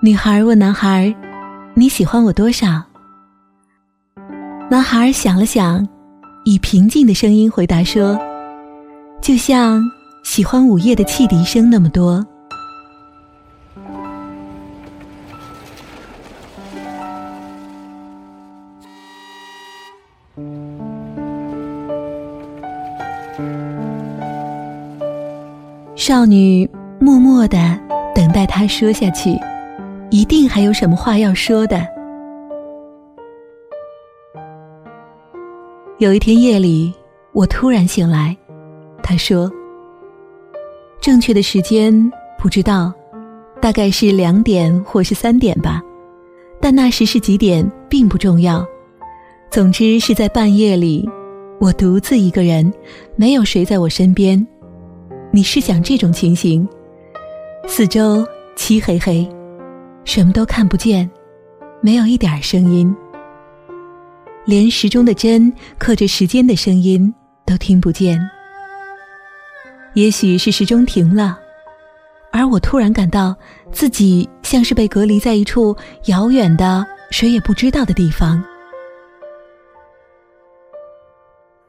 女孩问男孩：“你喜欢我多少？”男孩想了想，以平静的声音回答说：“就像喜欢午夜的汽笛声那么多。”少女默默的等待他说下去，一定还有什么话要说的。有一天夜里，我突然醒来，他说：“正确的时间不知道，大概是两点或是三点吧，但那时是几点并不重要。总之是在半夜里，我独自一个人，没有谁在我身边。”你试想这种情形，四周漆黑黑，什么都看不见，没有一点声音，连时钟的针刻着时间的声音都听不见。也许是时钟停了，而我突然感到自己像是被隔离在一处遥远的、谁也不知道的地方。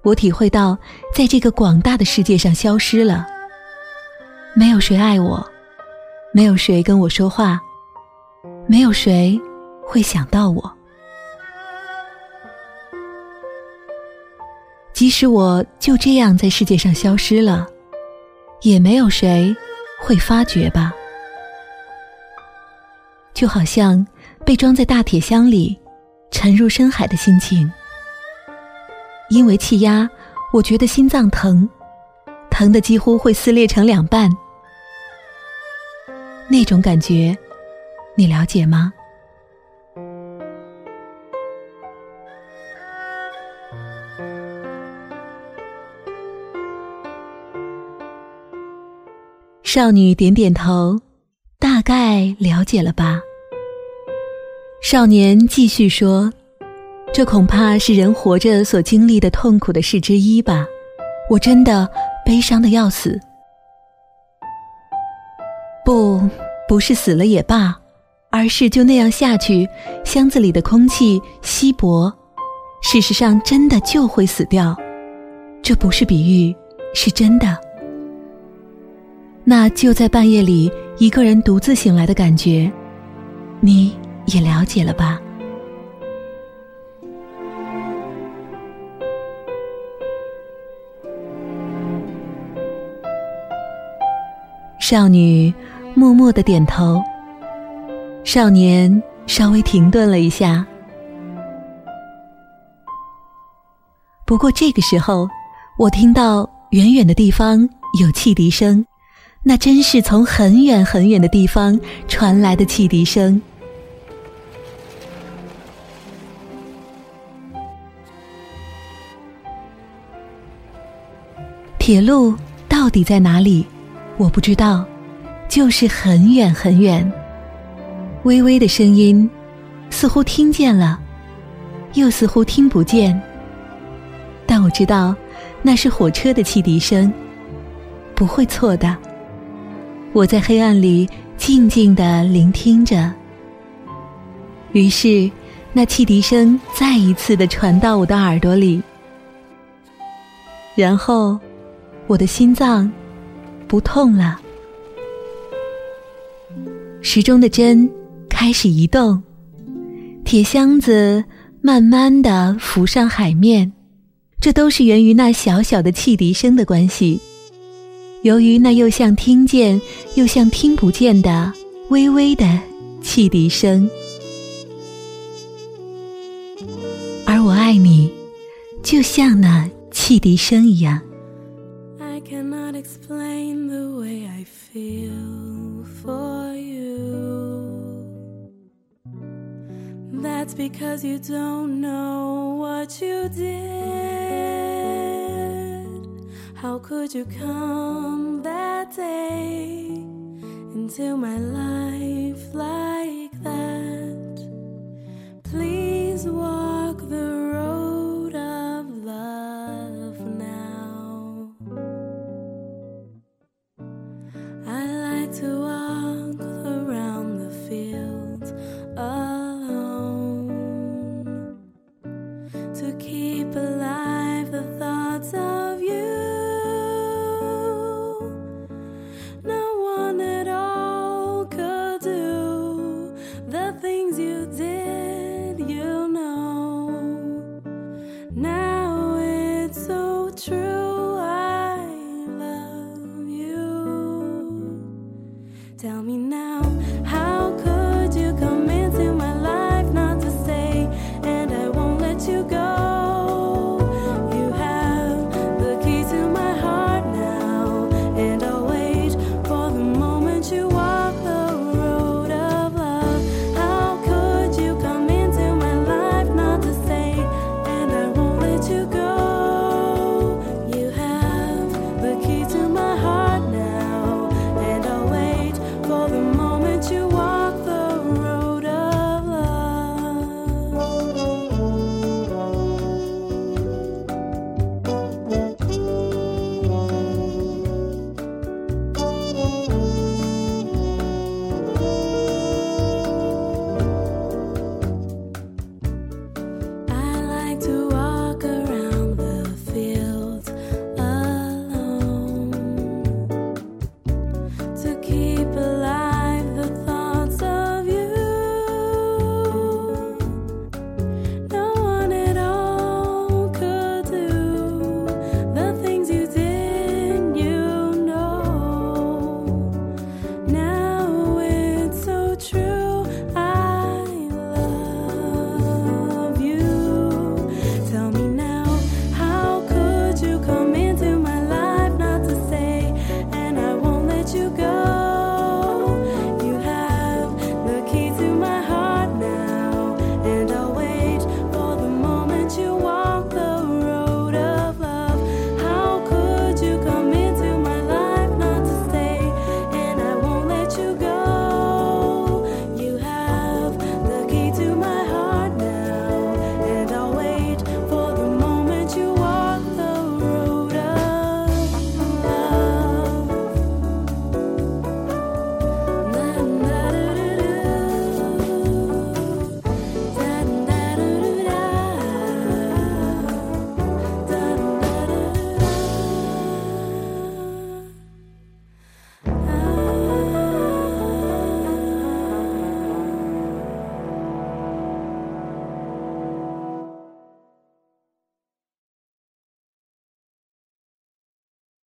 我体会到，在这个广大的世界上消失了。没有谁爱我，没有谁跟我说话，没有谁会想到我。即使我就这样在世界上消失了，也没有谁会发觉吧？就好像被装在大铁箱里，沉入深海的心情。因为气压，我觉得心脏疼。疼的几乎会撕裂成两半，那种感觉，你了解吗？少女点点头，大概了解了吧。少年继续说：“这恐怕是人活着所经历的痛苦的事之一吧。我真的。”悲伤的要死，不，不是死了也罢，而是就那样下去，箱子里的空气稀薄，事实上真的就会死掉。这不是比喻，是真的。那就在半夜里一个人独自醒来的感觉，你也了解了吧？少女默默的点头。少年稍微停顿了一下。不过这个时候，我听到远远的地方有汽笛声，那真是从很远很远的地方传来的汽笛声。铁路到底在哪里？我不知道，就是很远很远，微微的声音，似乎听见了，又似乎听不见。但我知道，那是火车的汽笛声，不会错的。我在黑暗里静静的聆听着，于是那汽笛声再一次的传到我的耳朵里，然后我的心脏。不痛了。时钟的针开始移动，铁箱子慢慢的浮上海面，这都是源于那小小的汽笛声的关系。由于那又像听见又像听不见的微微的汽笛声，而我爱你，就像那汽笛声一样。That's because you don't know what you did. How could you come that day into my life like that? Please walk.